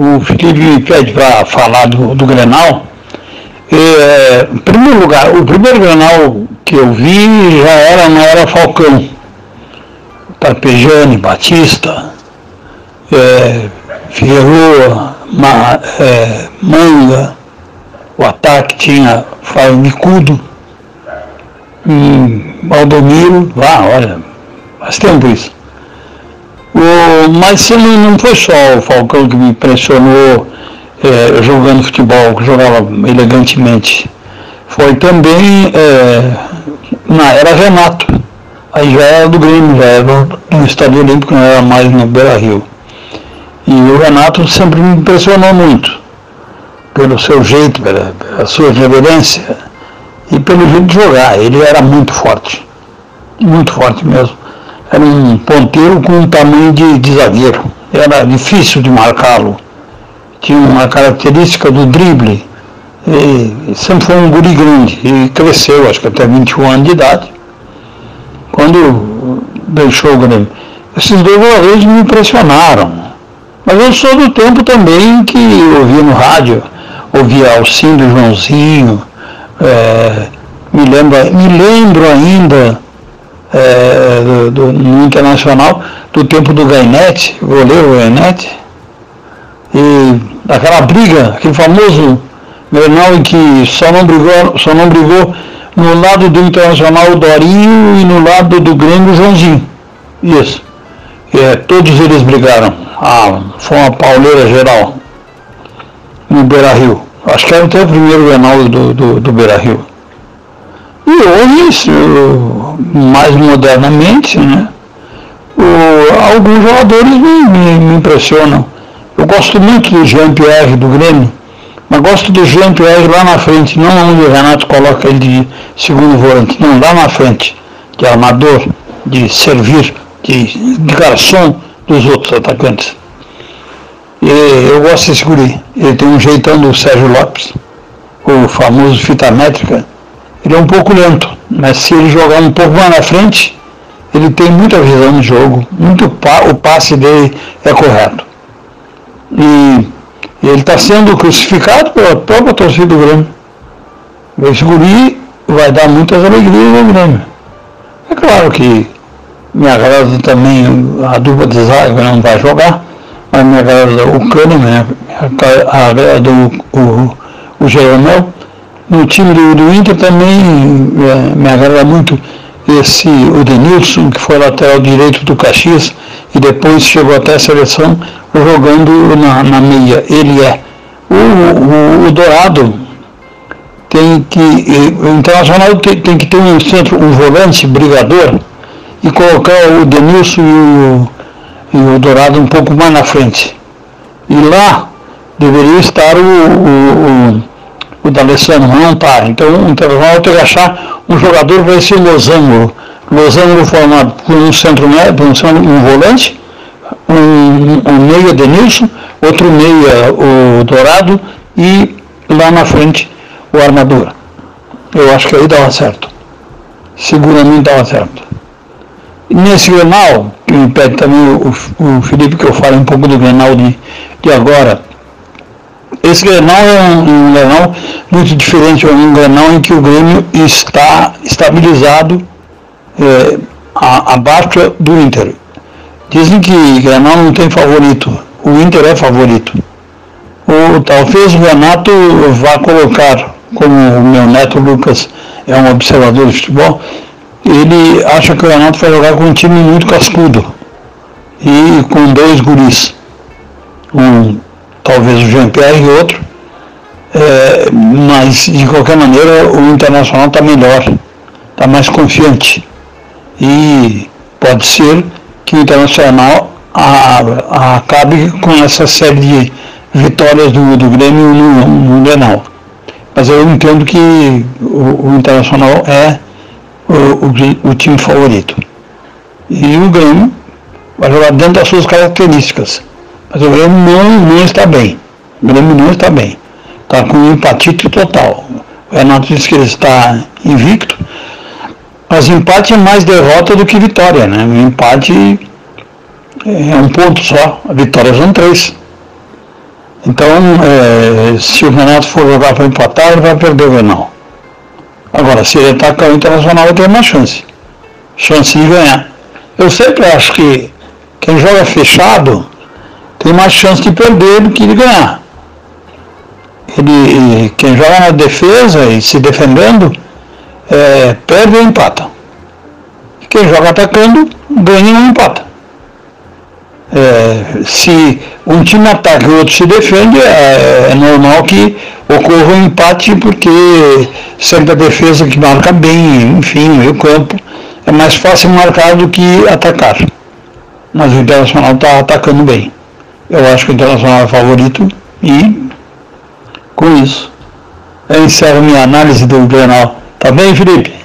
o Felipe me pede para falar do, do Grenal. É, em primeiro lugar, o primeiro Grenal que eu vi já era, não era Falcão. Tapejane, Batista, é, Figueroa, Ma, é, Manga, o ataque tinha Fábio Micudo, e Valdomiro, ah, olha, faz tempo isso. O, mas não, não foi só o Falcão que me impressionou é, jogando futebol, que jogava elegantemente. Foi também é, na era Renato. Aí já era do Grêmio, já era no Estádio Olímpico, não era mais no Beira Rio. E o Renato sempre me impressionou muito, pelo seu jeito, pela, pela sua reverência e pelo jeito de jogar. Ele era muito forte, muito forte mesmo era um ponteiro com um tamanho de, de zagueiro. Era difícil de marcá-lo. Tinha uma característica do drible. E sempre foi um guri grande e cresceu, acho que até 21 anos de idade, quando deixou o Grêmio. Esses dois jogadores me impressionaram. Mas eu sou do tempo também que ouvia no rádio, ouvia Alcindo Joãozinho, é, me, lembro, me lembro ainda é, no Internacional do tempo do Gainete, goleiro Gainete, e daquela briga, aquele famoso Grenal em que só não brigou, só não brigou no lado do Internacional o Dorinho e no lado do Grêmio o Joãozinho. Isso. É, todos eles brigaram. Ah, foi uma pauleira geral no Beira Rio. Acho que era até o primeiro Grenal do, do, do Beira Rio. E hoje, mais modernamente, né, o, alguns jogadores me, me, me, impressionam. Eu gosto muito do Jean-Pierre do Grêmio, mas gosto do Jean-Pierre lá na frente, não onde o Renato coloca ele de segundo volante, não, lá na frente, de armador, de servir, de, de garçom dos outros atacantes. E eu gosto desse guri. Ele tem um jeitão do Sérgio Lopes, o famoso fita métrica ele é um pouco lento, mas se ele jogar um pouco mais na frente, ele tem muita visão no jogo, muito o passe dele é correto. E, ele está sendo crucificado pela própria torcida do Grêmio. Esse guri vai dar muitas alegrias ao Grêmio. É claro que me agrada também a dupla de zaga, não vai jogar, mas me agrada o Kahneman, me agrada o, o, o Jeromel no time do, do Inter também é, me agrada muito esse o Denilson, que foi lateral direito do Caxias e depois chegou até a seleção jogando na, na meia. Ele é. O, o, o Dourado tem que. O Internacional tem, tem, que ter um centro, um volante brigador e colocar o Denilson e o, e o Dourado um pouco mais na frente. E lá deveria estar o, o o D'Alessandro não está. Então o Internacional tem que achar um jogador para esse losango. Losango formado por um centro médio, um, um volante, um, um Denilson, outro meia o Dourado e lá na frente o armador. Eu acho que aí dava certo. Seguramente dava certo. nesse Grenal, que me pede também o, o Felipe que eu fale um pouco do Grenal de, de agora, esse Grenal é um, um Grenal muito diferente, é um Grenal em que o Grêmio está estabilizado é, a, abaixo do Inter. Dizem que Grenal não tem favorito, o Inter é favorito. O, talvez o Renato vá colocar, como o meu neto Lucas é um observador de futebol, ele acha que o Renato vai jogar com um time muito cascudo e com dois guris. Um talvez o Jean-Pierre e outro, é, mas de qualquer maneira o Internacional está melhor, está mais confiante. E pode ser que o Internacional a, a, acabe com essa série de vitórias do, do Grêmio no, Grenal. Mas eu entendo que o, o Internacional é o, o, o time favorito. E o Grêmio vai jogar dentro das suas características. Mas o Grêmio não, não está bem. O Grêmio não está bem. Está com empatite total. O Renato disse que ele está invicto. Mas empate é mais derrota do que vitória, né? O empate é um ponto só, a vitória são três. Então, é, se o Renato for jogar para empatar, ele vai perder o Grenal. Agora, se ele atacar o Internacional, ele tem uma chance. Chance de ganhar. Eu sempre acho que quem joga fechado tem mais chance de perder do que de ganhar. Ele, quem joga na defesa e se defendendo, é, perde ou empata. Quem joga atacando, ganha ou empata. É, se um time ataca e o outro se defende, é, é, normal que ocorra um empate, porque sempre a defesa que marca bem, enfim, meio campo, é mais fácil marcar do que atacar. Mas o Internacional está atacando bem. Eu acho que o Internacional é favorito e com isso eu encerro minha análise do Grenal. Tá bem, Felipe?